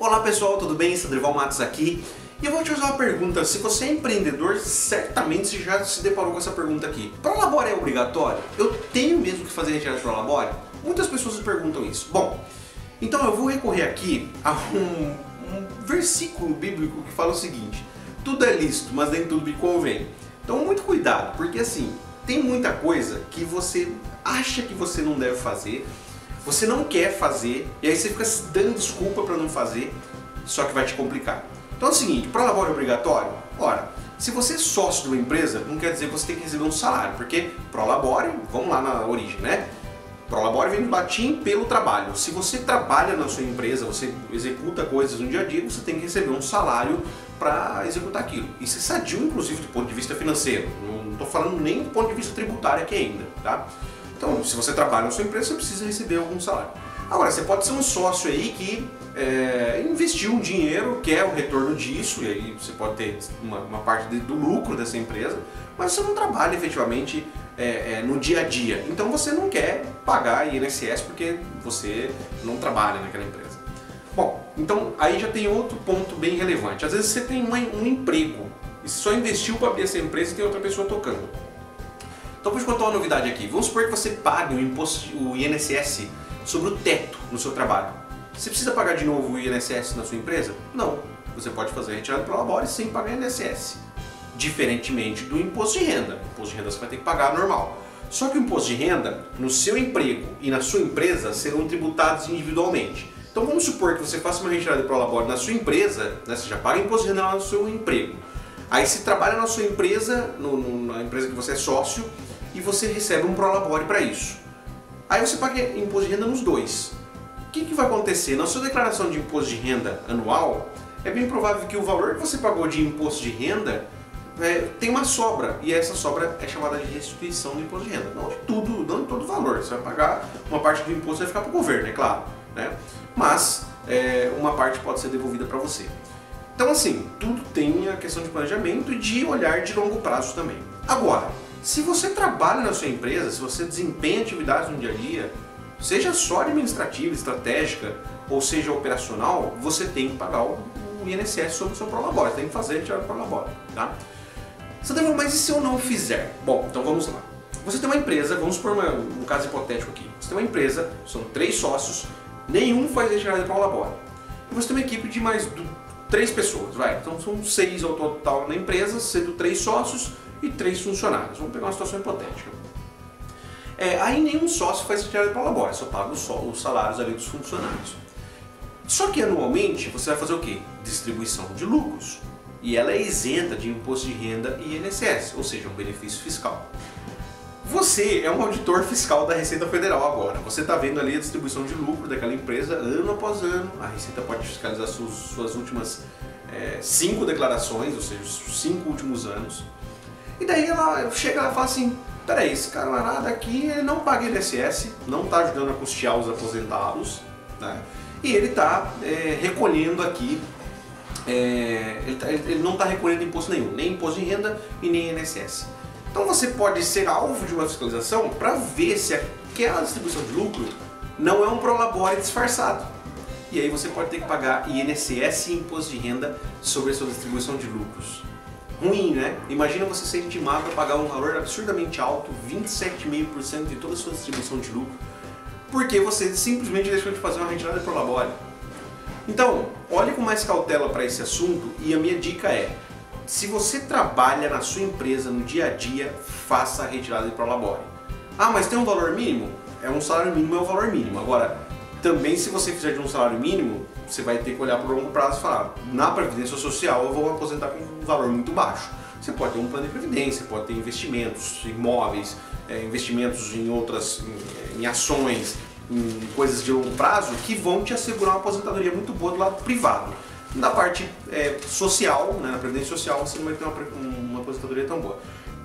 Olá pessoal, tudo bem? Sandrival Matos aqui. E eu vou te fazer uma pergunta. Se você é empreendedor, certamente você já se deparou com essa pergunta aqui. Prolabore é obrigatório? Eu tenho mesmo que fazer retirada de Prolabore? Muitas pessoas perguntam isso. Bom, então eu vou recorrer aqui a um, um versículo bíblico que fala o seguinte: Tudo é lícito, mas nem tudo me convém. Então muito cuidado, porque assim, tem muita coisa que você acha que você não deve fazer, você não quer fazer, e aí você fica dando desculpa para não fazer, só que vai te complicar. Então é o seguinte, para labore obrigatório, ora, se você é sócio de uma empresa, não quer dizer que você tem que receber um salário, porque prolabore, vamos lá na origem, né? Prolabore vem do latim pelo trabalho. Se você trabalha na sua empresa, você executa coisas no dia a dia, você tem que receber um salário para executar aquilo. Isso é sadio, inclusive, do ponto de vista financeiro. Não estou falando nem do ponto de vista tributário aqui ainda, tá? Então, se você trabalha na sua empresa, você precisa receber algum salário. Agora, você pode ser um sócio aí que é, investiu um dinheiro, quer o retorno disso, e aí você pode ter uma, uma parte de, do lucro dessa empresa, mas você não trabalha efetivamente é, é, no dia a dia. Então você não quer pagar INSS porque você não trabalha naquela empresa. Bom, então aí já tem outro ponto bem relevante. Às vezes você tem um, um emprego e só investiu para abrir essa empresa e tem outra pessoa tocando. Então vou te contar uma novidade aqui. Vamos supor que você pague o, imposto, o INSS sobre o teto no seu trabalho. Você precisa pagar de novo o INSS na sua empresa? Não. Você pode fazer retirada para labore sem pagar INSS. Diferentemente do imposto de renda. O imposto de renda você vai ter que pagar normal. Só que o imposto de renda, no seu emprego e na sua empresa, serão tributados individualmente. Então vamos supor que você faça uma retirada de labore na sua empresa, né, você já paga imposto de renda lá no seu emprego. Aí você trabalha na sua empresa, no, no, na empresa que você é sócio, e você recebe um prolabore para isso. Aí você paga imposto de renda nos dois. O que, que vai acontecer? Na sua declaração de imposto de renda anual, é bem provável que o valor que você pagou de imposto de renda é, tem uma sobra, e essa sobra é chamada de restituição do imposto de renda. Não de tudo, não de todo o valor. Você vai pagar uma parte do imposto vai ficar para o governo, é claro. Né? Mas é, uma parte pode ser devolvida para você. Então assim, tudo tem a questão de planejamento e de olhar de longo prazo também. Agora, se você trabalha na sua empresa, se você desempenha atividades no dia a dia, seja só administrativa, estratégica ou seja operacional, você tem que pagar o INSS sobre o seu prolabore, tem que fazer tirar o prolabore, tá? Você deve, mas e se eu não fizer? Bom, então vamos lá. Você tem uma empresa, vamos por uma, um caso hipotético aqui. Você tem uma empresa, são três sócios, nenhum faz retirada de prolabore. E você tem uma equipe de mais três pessoas, vai. Então são seis ao total na empresa, sendo três sócios e três funcionários. Vamos pegar uma situação hipotética. É, aí nenhum sócio faz retirada para labore, só paga os salários ali dos funcionários. Só que anualmente você vai fazer o quê? Distribuição de lucros. E ela é isenta de imposto de renda e INSS, ou seja, um benefício fiscal. Você é um auditor fiscal da Receita Federal agora. Você está vendo ali a distribuição de lucro daquela empresa ano após ano. A Receita pode fiscalizar suas, suas últimas é, cinco declarações, ou seja, os cinco últimos anos. E daí ela chega e fala assim, peraí, esse camarada aqui não paga INSS, não está ajudando a custear os aposentados, né? e ele está é, recolhendo aqui, é, ele, tá, ele, não está recolhendo imposto nenhum, nem imposto de renda e nem INSS. Então você pode ser alvo de uma fiscalização para ver se aquela distribuição de lucro não é um prolabore disfarçado. E aí você pode ter que pagar INSS e imposto de renda sobre a sua distribuição de lucros. Ruim, né? Imagina você ser intimado a pagar um valor absurdamente alto, 27,5% de toda a sua distribuição de lucro, porque você simplesmente deixou de fazer uma retirada de prolabore. Então, olhe com mais cautela para esse assunto e a minha dica é, se você trabalha na sua empresa no dia a dia, faça a retirada de prolabore. Ah, mas tem um valor mínimo? É um salário mínimo, é um valor mínimo. Agora, também se você fizer de um salário mínimo, você vai ter que olhar por longo prazo e falar, na Previdência Social eu vou me aposentar com um valor muito baixo. Você pode ter um plano de previdência, pode ter investimentos, imóveis, é, investimentos em outras, em, em ações, em coisas de longo prazo que vão te assegurar uma aposentadoria muito boa do lado privado. Na parte é, social, né, na Previdência Social, você não vai ter uma, uma aposentadoria tão boa.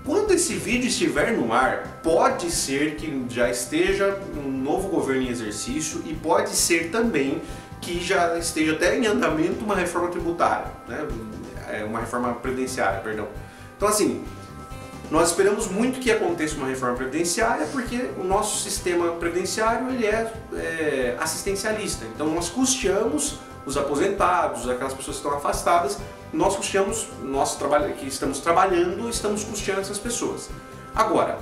Quando esse vídeo estiver no ar, pode ser que já esteja um novo governo em exercício e pode ser também que já esteja até em andamento uma reforma tributária, né? É, uma reforma previdenciária, perdão. Então assim, nós esperamos muito que aconteça uma reforma previdenciária porque o nosso sistema previdenciário ele é, é assistencialista. Então nós custeamos os aposentados, aquelas pessoas que estão afastadas, nós custeamos, nós que estamos trabalhando, estamos custeando essas pessoas. Agora,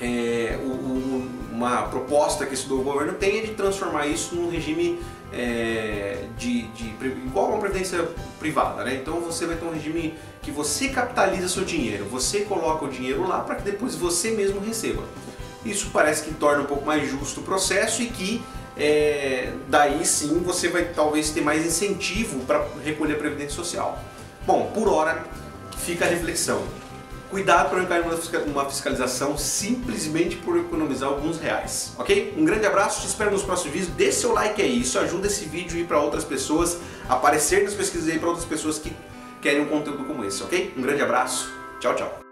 é, o, uma proposta que esse do governo tem é de transformar isso num regime é, de, de, igual uma previdência privada, né? Então você vai ter um regime que você capitaliza seu dinheiro, você coloca o dinheiro lá para que depois você mesmo receba. Isso parece que torna um pouco mais justo o processo e que é, daí sim você vai talvez ter mais incentivo para recolher a previdência social. Bom, por hora fica a reflexão. Cuidado para não cair numa fiscalização simplesmente por economizar alguns reais, ok? Um grande abraço, te espero nos próximos vídeos. Dê seu like aí, isso ajuda esse vídeo a ir para outras pessoas, aparecer nas pesquisas aí para outras pessoas que querem um conteúdo como esse, ok? Um grande abraço, tchau, tchau.